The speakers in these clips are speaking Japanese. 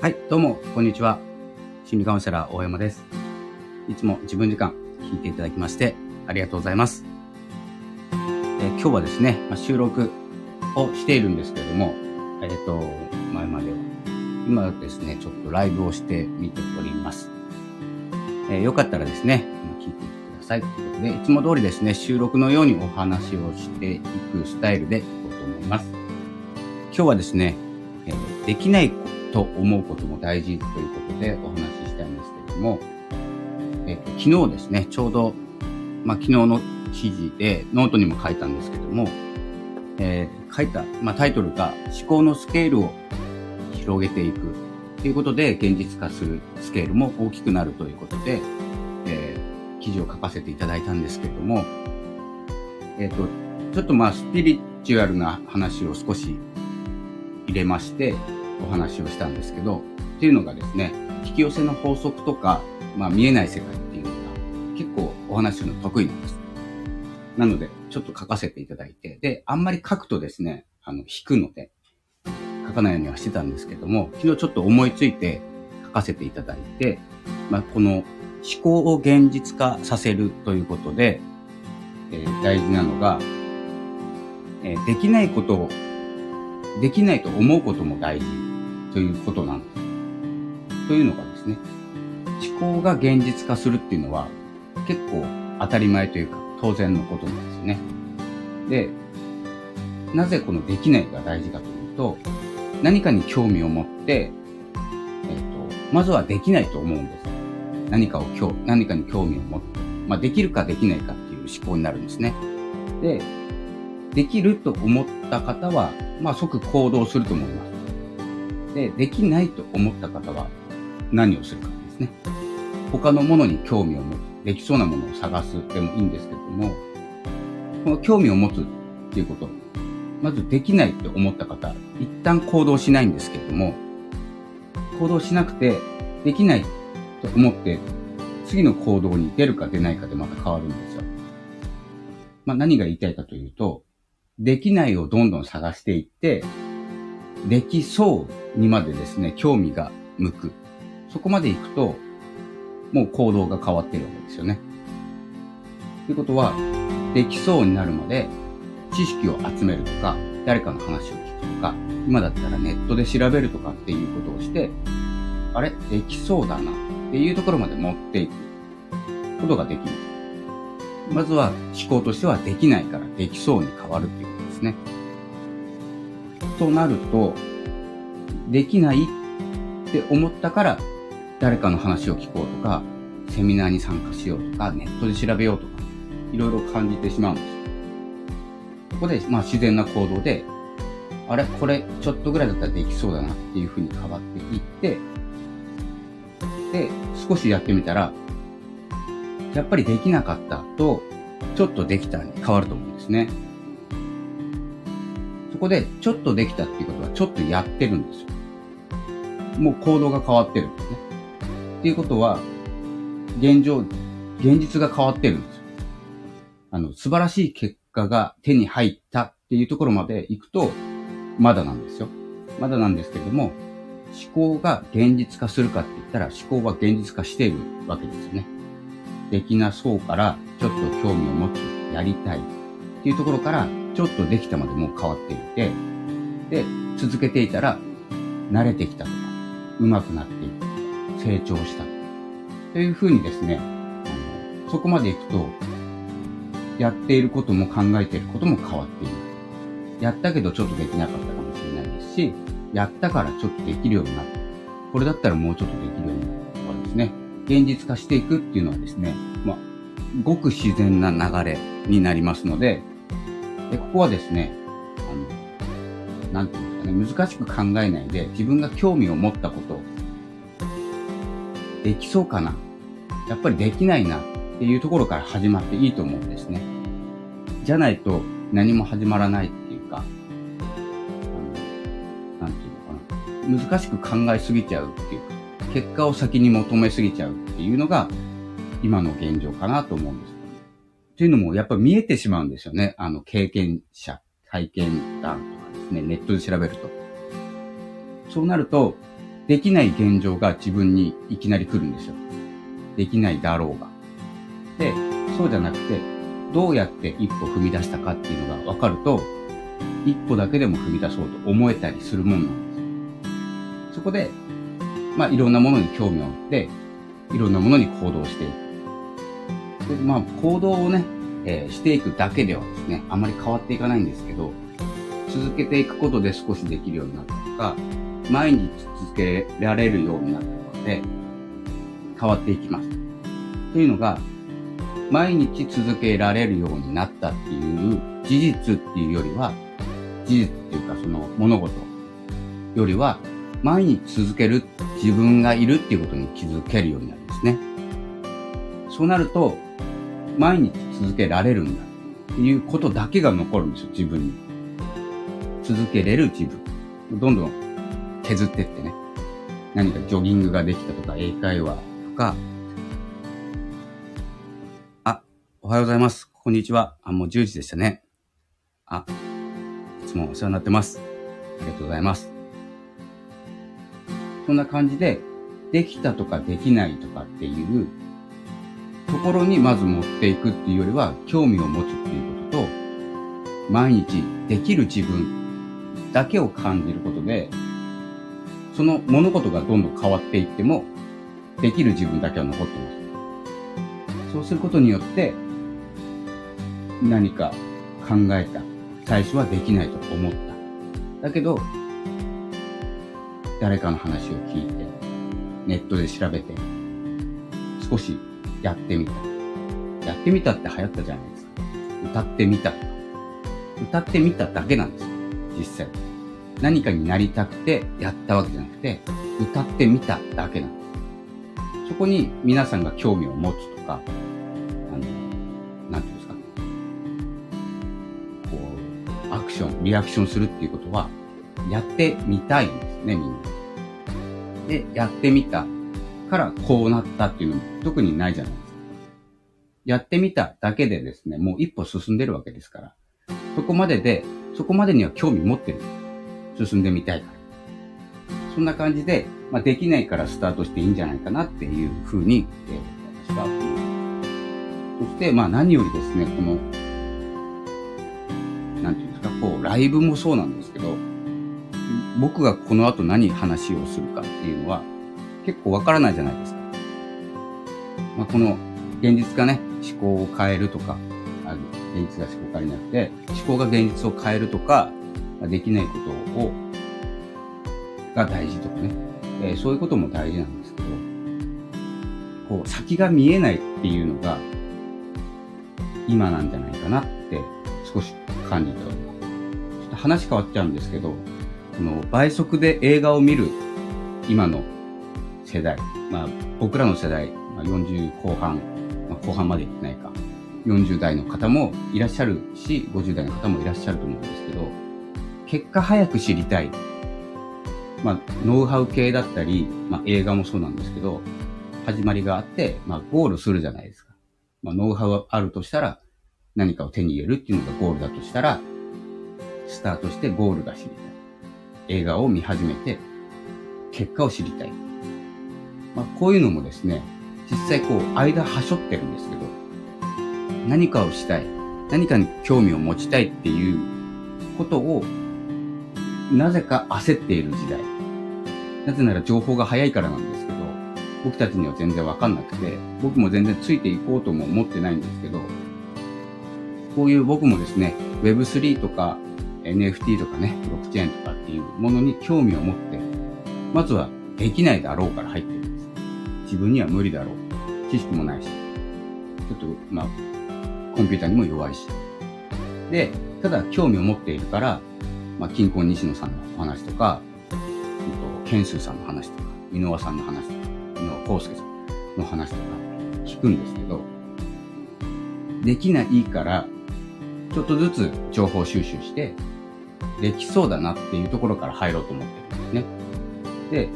はい、どうも、こんにちは。心理カウンセラー大山です。いつも自分時間聞いていただきましてありがとうございます。え今日はですね、まあ、収録をしているんですけれども、えっ、と、前までは、今ですね、ちょっとライブをしてみております。えーよかったらですね、聞いていてください。ということで、いつも通りですね、収録のようにお話をしていくスタイルでいこうと思います。今日はですね、えできないと思うことも大事ということでお話ししたいんですけれども、えっ、と、昨日ですね、ちょうど、まあ、昨日の記事でノートにも書いたんですけども、えー書いた、まあ、タイトルが思考のスケールを広げていくということで現実化するスケールも大きくなるということで、えー記事を書かせていただいたんですけども、えっ、と、ちょっとまあスピリチュアルな話を少し入れましてお話をしたんですけど、っていうのがですね、引き寄せの法則とか、まあ見えない世界っていうのが結構お話するの得意なんです。なので、ちょっと書かせていただいて、で、あんまり書くとですね、あの、引くので、書かないようにはしてたんですけども、昨日ちょっと思いついて書かせていただいて、まあ、この思考を現実化させるということで、えー大事なのが、えーできないことを、できないと思うことも大事ということなんです。というのがですね、思考が現実化するっていうのは結構当たり前というか当然のことなんですね。で、なぜこのできないが大事かというと、何かに興味を持って、えっ、と、まずはできないと思うんです。何かを興、何かに興味を持って、まあ、できるかできないかっていう思考になるんですね。で、できると思った方は、まあ、即行動すると思います。で、できないと思った方は何をするかですね。他のものに興味を持つ。できそうなものを探すでもいいんですけども、この興味を持つっていうこと、まずできないって思った方、一旦行動しないんですけども、行動しなくて、できないと思って、次の行動に出るか出ないかでまた変わるんですよ。まあ何が言いたいかというと、できないをどんどん探していって、できそうにまでですね、興味が向く。そこまで行くと、もう行動が変わってるわけですよね。ということは、できそうになるまで知識を集めるとか、誰かの話を聞くとか、今だったらネットで調べるとかっていうことをして、あれ？できそうだなっていうところまで持っていくことができる。まずは思考としてはできないからできそうに変わるっていうことですね。となると、できないって思ったから誰かの話を聞こうとか、セミナーに参加しようとか、ネットで調べようとか、いろいろ感じてしまうんです。ここで、まあ自然な行動で、あれこれちょっとぐらいだったらできそうだなっていうふうに変わっていって、で、少しやってみたら、やっぱりできなかったと、ちょっとできたに変わると思うんですね。そこで、ちょっとできたっていうことは、ちょっとやってるんですよ。もう行動が変わってるんですね。っていうことは、現状、現実が変わってるんですよ。あの、素晴らしい結果が手に入ったっていうところまで行くと、まだなんですよ。まだなんですけれども、思考が現実化するかって言ったら、思考は現実化しているわけですよね。できなそうから、ちょっと興味を持つ、やりたいっていうところから、ちょっとできたまでもう変わっていて、で、続けていたら、慣れてきたとか、上手くなっていく、成長した。というふうにですね、あのそこまで行くと、やっていることも考えていることも変わっている。やったけどちょっとできなかったかもしれないですし、やったからちょっとできるようになった。これだったらもうちょっとできるようになったとかですね、現実化していくっていうのはですね、まあ、ごく自然な流れになりますので、でここはですね、あの、なんていうんですかね、難しく考えないで、自分が興味を持ったこと、できそうかなやっぱりできないなっていうところから始まっていいと思うんですね。じゃないと何も始まらないっていうか、あのなんていうのかな。難しく考えすぎちゃうっていうか、結果を先に求めすぎちゃうっていうのが今の現状かなと思うんです。っていうのもやっぱ見えてしまうんですよね。あの経験者、体験談とかですね、ネットで調べると。そうなると、できない現状が自分にいきなり来るんですよ。できないだろうが。で、そうじゃなくて、どうやって一歩踏み出したかっていうのが分かると、一歩だけでも踏み出そうと思えたりするもんなんです。そこで、まあいろんなものに興味を持って、いろんなものに行動していく。でまあ行動をね、えー、していくだけではですね、あまり変わっていかないんですけど、続けていくことで少しできるようになったとか、毎日続けられるようになったので、変わっていきます。というのが、毎日続けられるようになったっていう事実っていうよりは、事実っていうかその物事よりは、毎日続ける自分がいるっていうことに気づけるようになるんですね。そうなると、毎日続けられるんだっていうことだけが残るんですよ、自分に。続けれる自分。どんどん削ってってね。何かジョギングができたとか、英会話とか。あ、おはようございます。こんにちは。あ、もう10時でしたね。あ、いつもお世話になってます。ありがとうございます。そんな感じで、できたとかできないとかっていうところにまず持っていくっていうよりは、興味を持つっていうことと、毎日できる自分だけを感じることで、その物事がどんどん変わっていっても、できる自分だけは残ってます。そうすることによって、何か考えた。最初はできないと思った。だけど、誰かの話を聞いて、ネットで調べて、少しやってみた。やってみたって流行ったじゃないですか。歌ってみた。歌ってみただけなんですよ。実際。何かになりたくてやったわけじゃなくて、歌ってみただけなんです。そこに皆さんが興味を持つとか、あの、なんていうんですか。こう、アクション、リアクションするっていうことは、やってみたいんですね、みんな。で、やってみたからこうなったっていうのも特にないじゃないですか。やってみただけでですね、もう一歩進んでるわけですから。そこまでで、そこまでには興味持ってる。進んでみたいから。そんな感じで、まあ、できないからスタートしていいんじゃないかなっていうふうに、えー、私は思います。そして、まあ何よりですね、この、なんていうんですか、こう、ライブもそうなんですけど、僕がこの後何話をするかっていうのは結構わからないじゃないですか。まあ、この現実がね、思考を変えるとか、あの現実が思考を変えなくて、思考が現実を変えるとか、できないことを、が大事とかね、えー、そういうことも大事なんですけど、こう、先が見えないっていうのが、今なんじゃないかなって少し感じております。ちょっと話変わっちゃうんですけど、この倍速で映画を見る今の世代、まあ僕らの世代、まあ、40後半、まあ、後半までいってないか、40代の方もいらっしゃるし、50代の方もいらっしゃると思うんですけど、結果早く知りたい。まあ、ノウハウ系だったり、まあ、映画もそうなんですけど、始まりがあって、まあ、ゴールするじゃないですか。まあ、ノウハウあるとしたら、何かを手に入れるっていうのがゴールだとしたら、スタートしてゴールが知りたい。映画を見始めて、結果を知りたい。まあ、こういうのもですね、実際こう、間はしょってるんですけど、何かをしたい。何かに興味を持ちたいっていうことをなぜか焦っている時代。なぜなら情報が早いからなんですけど、僕たちには全然わかんなくて、僕も全然ついていこうとも思ってないんですけど、こういう僕もですね、Web3 とか NFT とかね、ブロックチェーンとかっていうものに興味を持って、まずはできないだろうから入って。自分には無理だろう。知識もないし。ちょっと、まあ、コンピューターにも弱いし。で、ただ興味を持っているから、まあ、金婚西野さんのお話とか、ケンスーさんの話とか、井上さんの話とか、井上康介さんの話とか聞くんですけど、できないから、ちょっとずつ情報収集して、できそうだなっていうところから入ろうと思ってるんですね。で、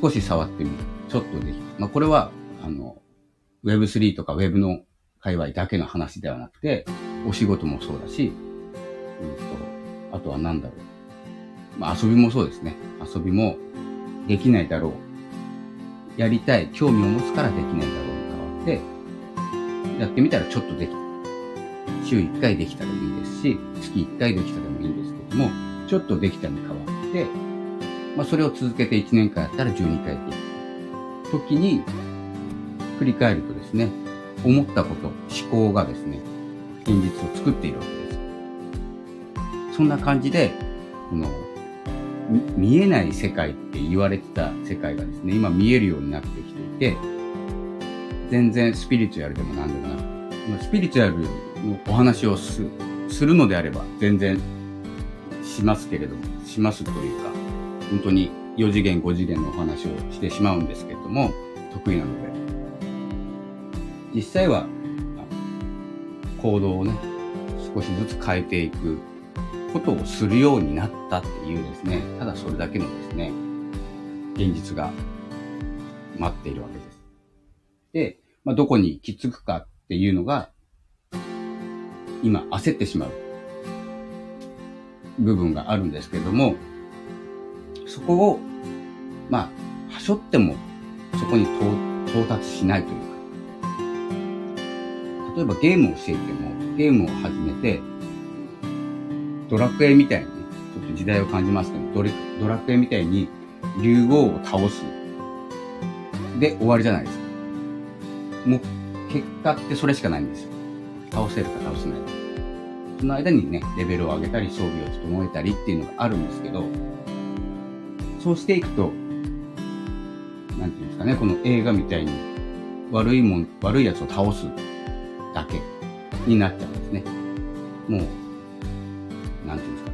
少し触ってみる。ちょっとできる。まあ、これは、あの、Web3 とか Web の界隈だけの話ではなくて、お仕事もそうだし、うんと、あとは何だろう。まあ遊びもそうですね。遊びも、できないだろう。やりたい、興味を持つからできないだろうに変わって、やってみたらちょっとできた。週1回できたらいいですし、月1回できたでもいいんですけども、ちょっとできたに変わって、まあ、それを続けて1年間やったら12回できた。時に、振り返るとですね、思ったこと、思考がですね、現実を作っているわけです。そんな感じで、この、見えない世界って言われてた世界がですね、今見えるようになってきていて、全然スピリチュアルでも何でもなくて、スピリチュアルのお話をするのであれば全然しますけれども、しますというか、本当に4次元、5次元のお話をしてしまうんですけれども、得意なので。実際は、行動をね、少しずつ変えていくことをするようになったっていうですね、ただそれだけのですね、現実が待っているわけです。で、まあ、どこに行き着くかっていうのが、今焦ってしまう部分があるんですけれども、そこを、まあ、はしょってもそこに到達しないというか、例えばゲームをしていても、ゲームを始めて、ドラクエみたいに、ちょっと時代を感じますけど、ドドラクエみたいに竜王を倒す。で終わりじゃないですか。もう、結果ってそれしかないんですよ。倒せるか倒せないか。その間にね、レベルを上げたり、装備を整えたりっていうのがあるんですけど、そうしていくと、なんていうんですかね、この映画みたいに悪いもん、悪いやつを倒すだけになっちゃうんですね。もう、なんていうんですか。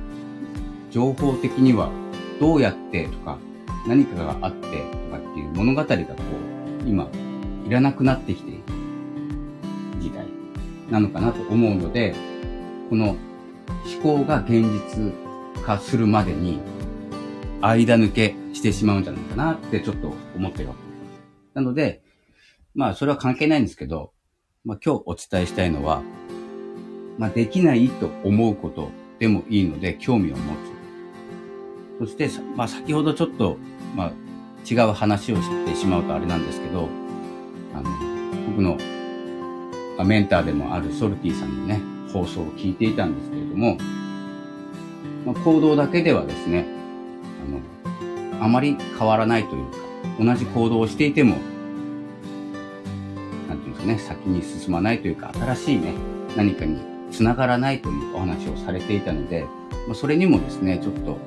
情報的にはどうやってとか、何かがあってとかっていう物語がこう、今、いらなくなってきている時代なのかなと思うので、この思考が現実化するまでに間抜けしてしまうんじゃないかなってちょっと思ってるわけです。なので、まあそれは関係ないんですけど、まあ今日お伝えしたいのは、まあできないと思うことでもいいので興味を持つ。そして、まあ先ほどちょっと、まあ違う話をしてしまうとあれなんですけど、あの、僕の、ま、メンターでもあるソルティさんのね、放送を聞いていたんですけれども、まあ、行動だけではですね、あの、あまり変わらないというか、同じ行動をしていても、なんていうんですかね、先に進まないというか、新しいね、何かに繋がらないというお話をされていたので、まあ、それにもですね、ちょっと、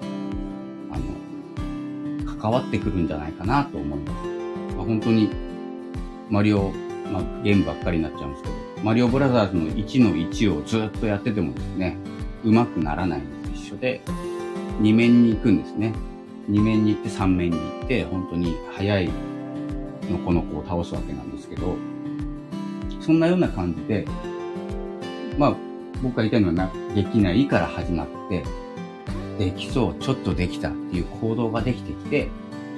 あの、関わってくるんじゃないかなと思います。まあ、本当に、マリオ、まあ、ゲームばっかりになっちゃうんですけど、マリオブラザーズの1の1をずっとやっててもですね、上手くならないのと一緒で、2面に行くんですね。2面に行って3面に行って、本当に速いのこの子を倒すわけなんですけど、そんなような感じで、まあ、僕が言いたいのはな、できないから始まって、できそう、ちょっとできたっていう行動ができてきて、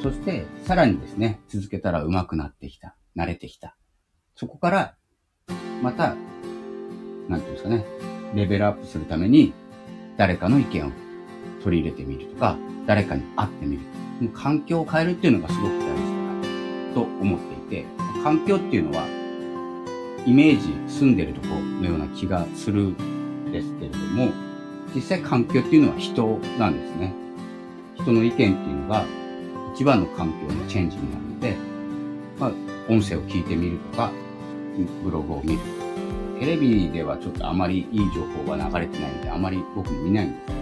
そしてさらにですね、続けたら上手くなってきた、慣れてきた。そこからまた、なんていうんですかね、レベルアップするために、誰かの意見を取り入れてみるとか、誰かに会ってみる。環境を変えるっていうのがすごく大事だな、と思っていて、環境っていうのは、イメージ、住んでるとこのような気がするんですけれども、実際環境っていうのは人なんですね。人の意見っていうのが一番の環境のチェンジになるので、まあ、音声を聞いてみるとか、ブログを見る。テレビではちょっとあまりいい情報が流れてないんで、あまり僕も見ないんです、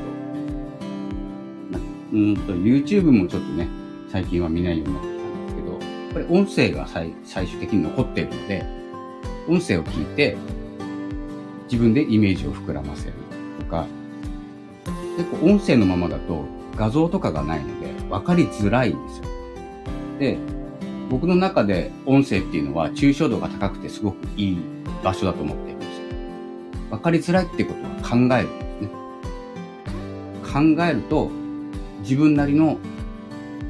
うんと、YouTube もちょっとね、最近は見ないようになってきたんですけど、やっぱり音声が最最終的に残っているので、音声を聞いて、自分でイメージを膨らませるとか、結構音声のままだと画像とかがないので分かりづらいんですよ。で、僕の中で音声っていうのは抽象度が高くてすごくいい場所だと思っているんですよ。わかりづらいってことは考えるんですね。考えると自分なりの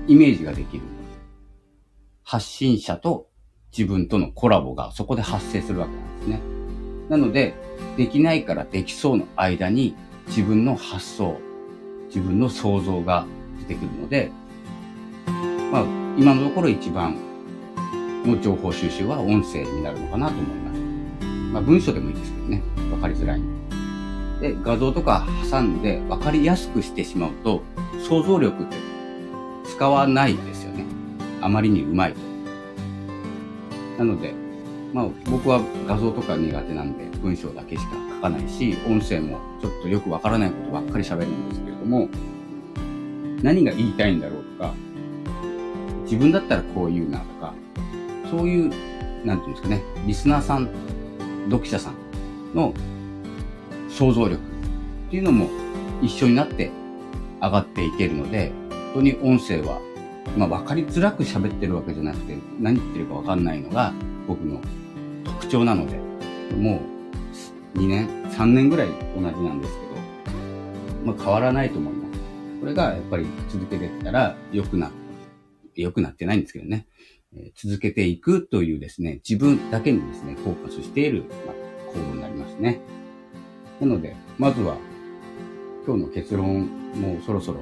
イメージができる。発信者と自分とのコラボがそこで発生するわけなんですね。なので、できないからできそうの間に自分の発想、自分の想像が出てくるので、まあ、今のところ一番の情報収集は音声になるのかなと思います。まあ、文章でもいいですけどね。わかりづらいで、画像とか挟んでわかりやすくしてしまうと、想像力って使わないですよね。あまりにうまいと。なので、まあ僕は画像とか苦手なんで文章だけしか書かないし、音声もちょっとよくわからないことばっかり喋るんですけれども、何が言いたいんだろうとか、自分だったらこう言うなとか、そういう、なんていうんですかね、リスナーさん、読者さんの想像力っていうのも一緒になって上がっていけるので、本当に音声は、まあ分かりづらく喋ってるわけじゃなくて、何言ってるかわかんないのが僕の特徴なので、もう2年、3年ぐらい同じなんですけど、まあ変わらないと思います。これがやっぱり続けていったら良くな、良くなってないんですけどね。え続けていくというですね、自分だけにですね、フォーカスしている、まあ、行動になりますね。なので、まずは、今日の結論、もうそろそろ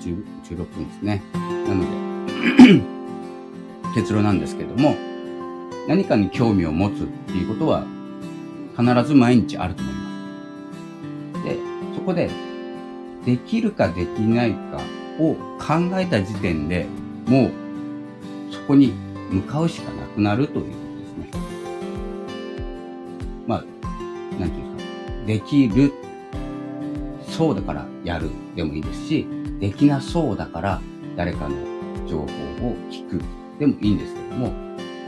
16分ですね。なので 結論なんですけども、何かに興味を持つっていうことは、必ず毎日あると思います。で、そこで、できるかできないかを考えた時点でもう、そこに向かうしかなくなるということですね。まあ、なんていうか。できる。そうだからやるでもいいですし、できなそうだから誰かの情報を聞くでもいいんですけども、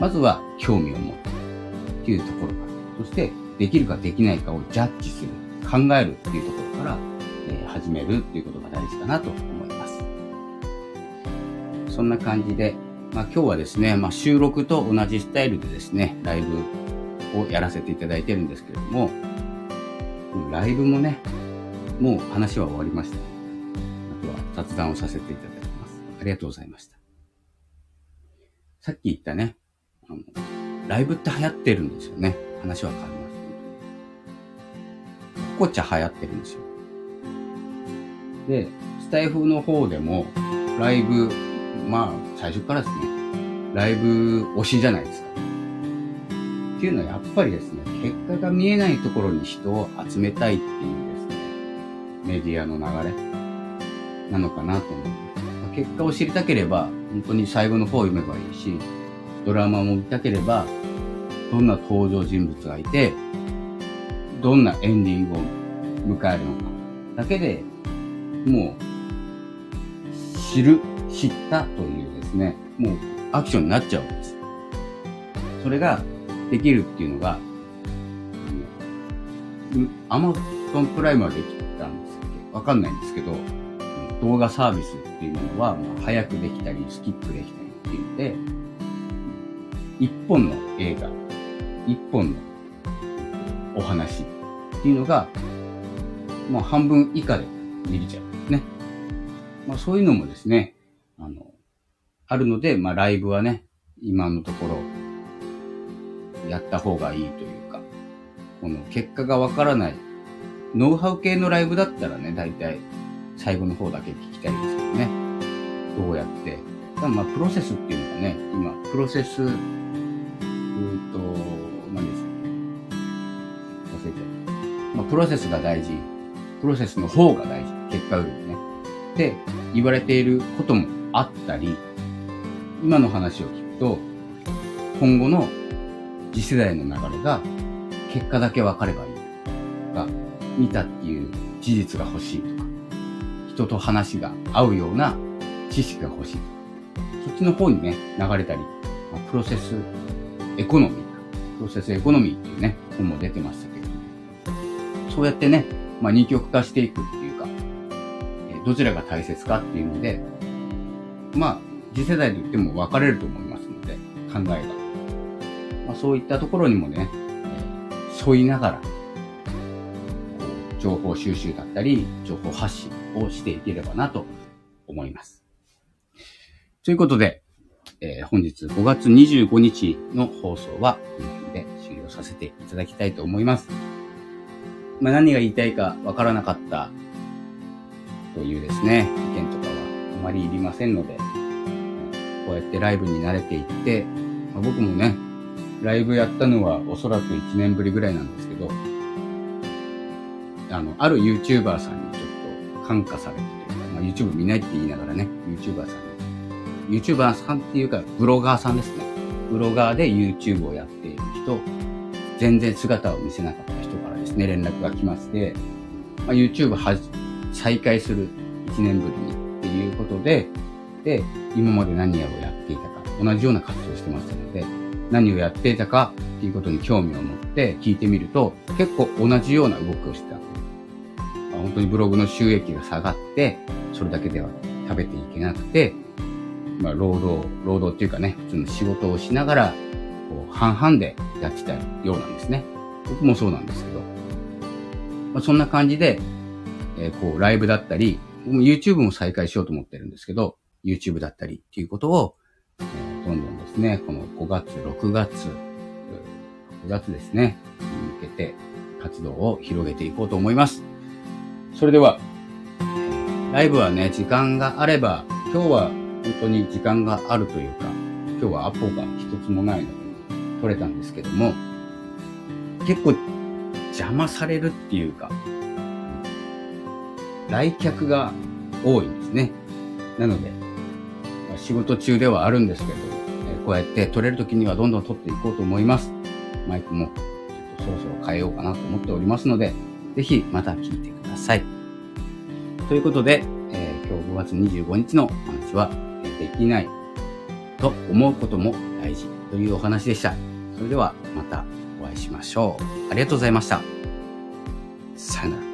まずは興味を持つっていうところから、そしてできるかできないかをジャッジする、考えるっていうところから、えー、始めるっていうことが大事かなと思います。そんな感じで、まあ、今日はですね、まあ、収録と同じスタイルでですね、ライブをやらせていただいてるんですけれども、ライブもね、もう話は終わりました。あとは雑談をさせていただきます。ありがとうございました。さっき言ったね、あの、ライブって流行ってるんですよね。話は変わります。ココチャ流行ってるんですよ。で、スタイフの方でも、ライブ、まあ、最初からですね、ライブ推しじゃないですか。っていうのはやっぱりですね、結果が見えないところに人を集めたいっていう、メディアの流れなのかなと思います。結果を知りたければ、本当に最後の方を読めばいいし、ドラマも見たければ、どんな登場人物がいて、どんなエンディングを迎えるのかだけでもう知る、知ったというですね、もうアクションになっちゃうわけです。それができるっていうのが、アマゾンプライムはできたんです、わかんないんですけど、動画サービスっていうのは、まあ、早くできたり、スキップできたりっていうので、一本の映画、一本のお話っていうのが、まあ、半分以下で見れちゃうんですね。まあ、そういうのもですね、あの、あるので、まあ、ライブはね、今のところ、やった方がいいというか、この結果がわからない、ノウハウ系のライブだったらね、大体、最後の方だけ聞きたいですけどね。どうやって。まあ、プロセスっていうのがね、今、プロセス、うーと、何ですかね。忘れちゃう。まあ、プロセスが大事。プロセスの方が大事。結果よりもね。って言われていることもあったり、今の話を聞くと、今後の次世代の流れが結果だけ分かればいいとか、見たっていう事実が欲しい。とか、人と話が合うような知識が欲しい。とか、そっちの方にね、流れたり、ま、プロセスエコノミー、プロセスエコノミーっていうね、本も出てましたけど、そうやってね、まあ二極化していくっていうかどちらが大切かっていうので、まあ、次世代と言っても分かれると思いますので、考えが。まあ、そういったところにもね、え、沿いながら、情報収集だったり、情報発信をしていければなと思います。ということで、えー、本日5月25日の放送はこの辺で終了させていただきたいと思います。まあ、何が言いたいかわからなかったというですね、意見とかはあまりいりませんので、こうやってライブに慣れていって、まあ、僕もね、ライブやったのはおそらく1年ぶりぐらいなんですけど、あの、ある YouTuber さんにちょっと感化されてまあ、YouTube 見ないって言いながらね、YouTuber さんに。YouTuber さんっていうか、ブロガーさんですね。ブロガーで YouTube をやっている人、全然姿を見せなかった人からですね、連絡が来まして、まあ、YouTube は再開する1年ぶりにっていうことで、で、今まで何をやっていたか、同じような活動をしてましたので、何をやっていたかっていうことに興味を持って聞いてみると、結構同じような動きをしてた。本当にブログの収益が下がって、それだけでは食べていけなくて、まあ、労働、労働っていうかね、普通の仕事をしながら、こう、半々でやってたようなんですね。僕もそうなんですけど。まあ、そんな感じで、えー、こう、ライブだったり、僕も YouTube も再開しようと思ってるんですけど、YouTube だったりっていうことを、えー、どんどんですね、この5月、6月、6月ですね、に向けて活動を広げていこうと思います。それでは、ライブはね、時間があれば、今日は本当に時間があるというか、今日はアポが一つもないので、取れたんですけども、結構邪魔されるっていうか、来客が多いんですね。なので、仕事中ではあるんですけど、こうやって取れる時にはどんどん取っていこうと思います。マイクもちょっとそろそろ変えようかなと思っておりますので、ぜひまた聞いてください。ということで、えー、今日5月25日のお話は、できないと思うことも大事というお話でした。それではまたお会いしましょう。ありがとうございました。さよなら。